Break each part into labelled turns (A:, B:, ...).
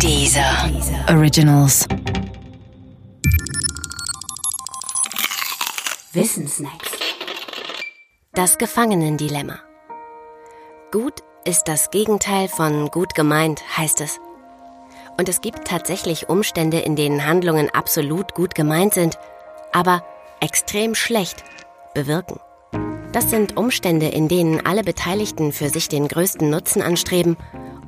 A: Dieser Originals.
B: Wissensnacks.
C: Das Gefangenendilemma. Gut ist das Gegenteil von gut gemeint, heißt es. Und es gibt tatsächlich Umstände, in denen Handlungen absolut gut gemeint sind, aber extrem schlecht bewirken. Das sind Umstände, in denen alle Beteiligten für sich den größten Nutzen anstreben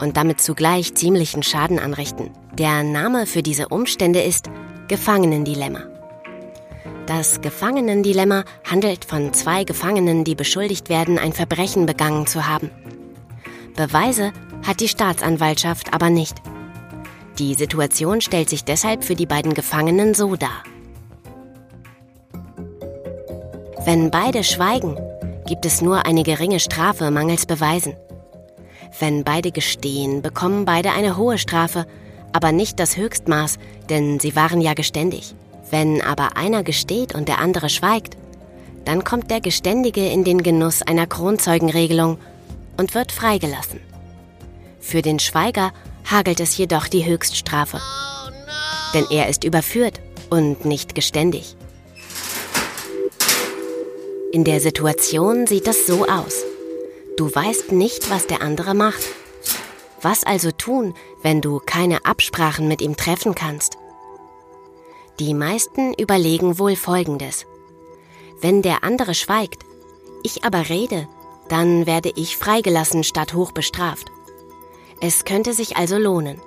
C: und damit zugleich ziemlichen Schaden anrichten. Der Name für diese Umstände ist Gefangenendilemma. Das Gefangenendilemma handelt von zwei Gefangenen, die beschuldigt werden, ein Verbrechen begangen zu haben. Beweise hat die Staatsanwaltschaft aber nicht. Die Situation stellt sich deshalb für die beiden Gefangenen so dar. Wenn beide schweigen, gibt es nur eine geringe Strafe mangels Beweisen. Wenn beide gestehen, bekommen beide eine hohe Strafe, aber nicht das Höchstmaß, denn sie waren ja geständig. Wenn aber einer gesteht und der andere schweigt, dann kommt der Geständige in den Genuss einer Kronzeugenregelung und wird freigelassen. Für den Schweiger hagelt es jedoch die Höchststrafe. Denn er ist überführt und nicht geständig. In der Situation sieht es so aus. Du weißt nicht, was der andere macht. Was also tun, wenn du keine Absprachen mit ihm treffen kannst? Die meisten überlegen wohl Folgendes. Wenn der andere schweigt, ich aber rede, dann werde ich freigelassen statt hoch bestraft. Es könnte sich also lohnen.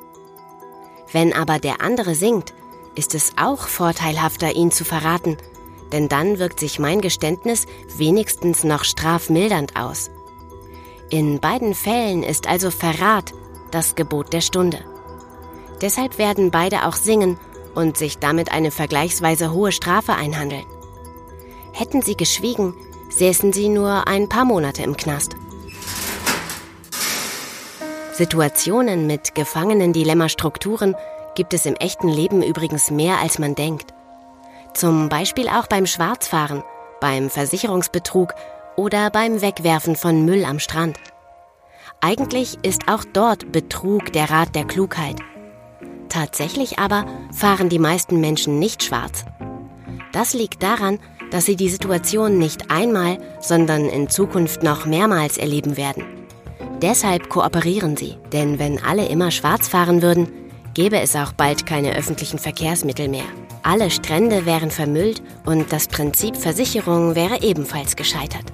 C: Wenn aber der andere singt, ist es auch vorteilhafter, ihn zu verraten, denn dann wirkt sich mein Geständnis wenigstens noch strafmildernd aus. In beiden Fällen ist also Verrat das Gebot der Stunde. Deshalb werden beide auch singen und sich damit eine vergleichsweise hohe Strafe einhandeln. Hätten sie geschwiegen, säßen sie nur ein paar Monate im Knast. Situationen mit Gefangenen-Dilemma-Strukturen gibt es im echten Leben übrigens mehr, als man denkt. Zum Beispiel auch beim Schwarzfahren, beim Versicherungsbetrug oder beim Wegwerfen von Müll am Strand. Eigentlich ist auch dort Betrug der Rat der Klugheit. Tatsächlich aber fahren die meisten Menschen nicht schwarz. Das liegt daran, dass sie die Situation nicht einmal, sondern in Zukunft noch mehrmals erleben werden. Deshalb kooperieren sie, denn wenn alle immer schwarz fahren würden, gäbe es auch bald keine öffentlichen Verkehrsmittel mehr. Alle Strände wären vermüllt und das Prinzip Versicherung wäre ebenfalls gescheitert.